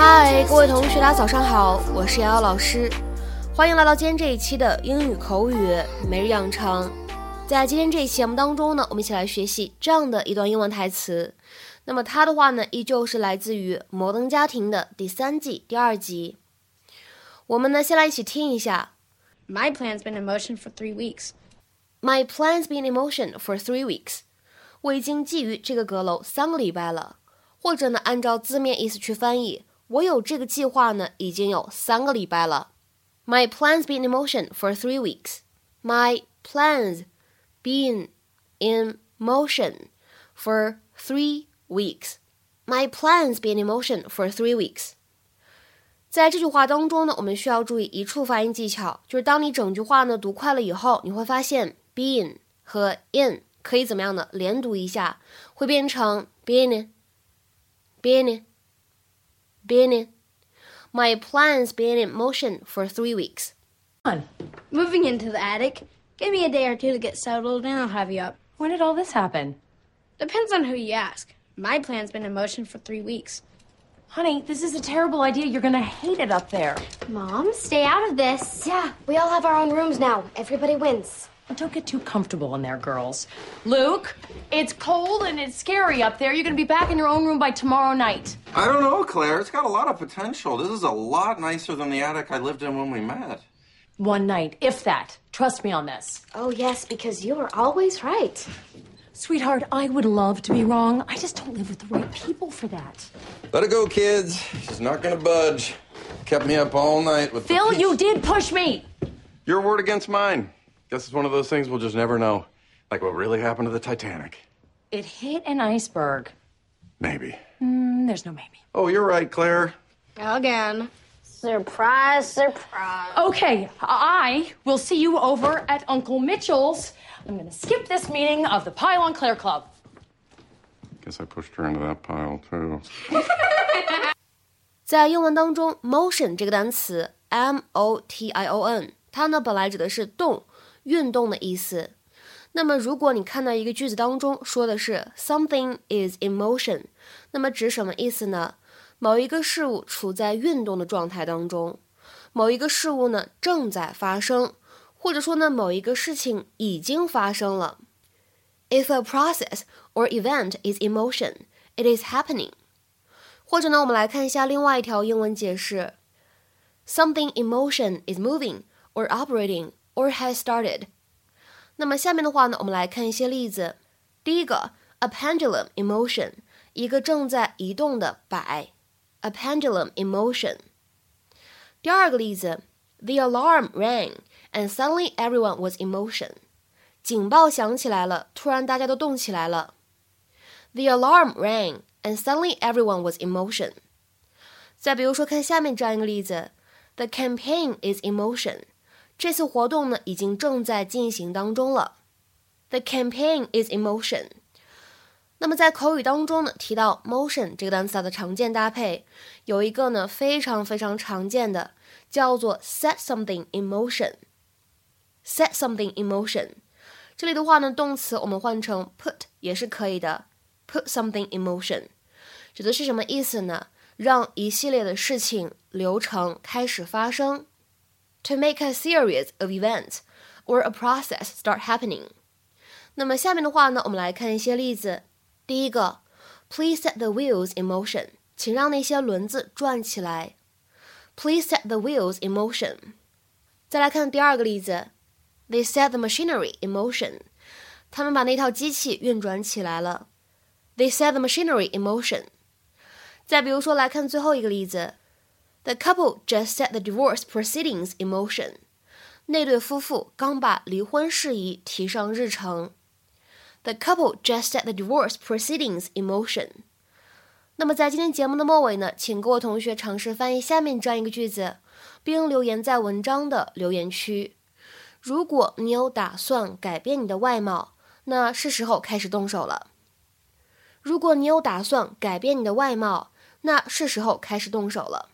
嗨，各位同学，大家早上好，我是瑶瑶老师，欢迎来到今天这一期的英语口语每日养成。在今天这一期节目当中呢，我们一起来学习这样的一段英文台词。那么它的话呢，依旧是来自于《摩登家庭》的第三季第二集。我们呢，先来一起听一下。My plan's been in motion for three weeks. My plan's been in motion for three weeks. 我已经觊觎这个阁楼三个礼拜了。或者呢，按照字面意思去翻译。我有这个计划呢，已经有三个礼拜了。My plans been in motion for three weeks. My plans been in motion for three weeks. My plans been in motion for three weeks. 在这句话当中呢，我们需要注意一处发音技巧，就是当你整句话呢读快了以后，你会发现 been 和 in 可以怎么样呢？连读一下，会变成 been，been。been My plans been in motion for three weeks. On. Moving into the attic. Give me a day or two to get settled and I'll have you up. When did all this happen? Depends on who you ask. My plan's been in motion for three weeks. Honey, this is a terrible idea. You're gonna hate it up there. Mom, stay out of this. Yeah, we all have our own rooms now. Everybody wins. Don't get too comfortable in there, girls. Luke, it's cold and it's scary up there. You're going to be back in your own room by tomorrow night. I don't know, Claire. It's got a lot of potential. This is a lot nicer than the attic I lived in when we met. One night, if that. Trust me on this. Oh, yes, because you are always right. Sweetheart, I would love to be wrong. I just don't live with the right people for that. Let it go, kids. She's not going to budge. Kept me up all night with Phil, you did push me. Your word against mine. Guess it's one of those things we'll just never know. Like what really happened to the Titanic. It hit an iceberg. Maybe. Mm, there's no maybe. Oh, you're right, Claire. Again. Surprise, surprise. Okay, I will see you over at Uncle Mitchell's. I'm going to skip this meeting of the Pylon Claire Club. Guess I pushed her into that pile too. 在英文当中，motion 这个单词，m o t i o n。它呢本来指的是动、运动的意思。那么如果你看到一个句子当中说的是 something is in motion，那么指什么意思呢？ 某一个事物处在运动的状态当中，某一个事物呢正在发生，或者说呢某一个事情已经发生了。If a process or event is in motion, it is happening。或者呢，我们来看一下另外一条英文解释：Something in motion is moving。or operating or has started。那么下面的话呢，我们来看一些例子。第一个，a pendulum in motion，一个正在移动的摆 ，a pendulum in motion。第二个例子，the alarm rang and suddenly everyone was in motion，警报响起来了，突然大家都动起来了。The alarm rang and suddenly everyone was in motion。再比如说，看下面这样一个例子，the campaign is in motion。这次活动呢，已经正在进行当中了。The campaign is in motion。 那么在口语当中呢，提到 motion 这个单词它的常见搭配，有一个呢非常非常常见的，叫做 set something in motion。set something in motion。这里的话呢，动词我们换成 put 也是可以的。put something in motion，指的是什么意思呢？让一系列的事情流程开始发生。to make a series of events or a process start happening。那么下面的话呢，我们来看一些例子。第一个，Please set the wheels in motion，请让那些轮子转起来。Please set the wheels in motion。再来看第二个例子，They set the machinery in motion，他们把那套机器运转起来了。They set the machinery in motion。再比如说，来看最后一个例子。The couple just set the divorce proceedings in motion. 那对夫妇刚把离婚事宜提上日程。The couple just set the divorce proceedings in motion. 那么在今天节目的末尾呢，请各位同学尝试翻译下面这样一个句子，并留言在文章的留言区。如果你有打算改变你的外貌，那是时候开始动手了。如果你有打算改变你的外貌，那是时候开始动手了。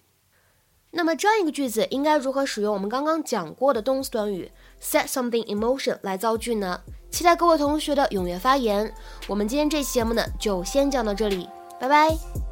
那么这样一个句子应该如何使用我们刚刚讲过的动词短语 set something in motion 来造句呢？期待各位同学的踊跃发言。我们今天这期节目呢就先讲到这里，拜拜。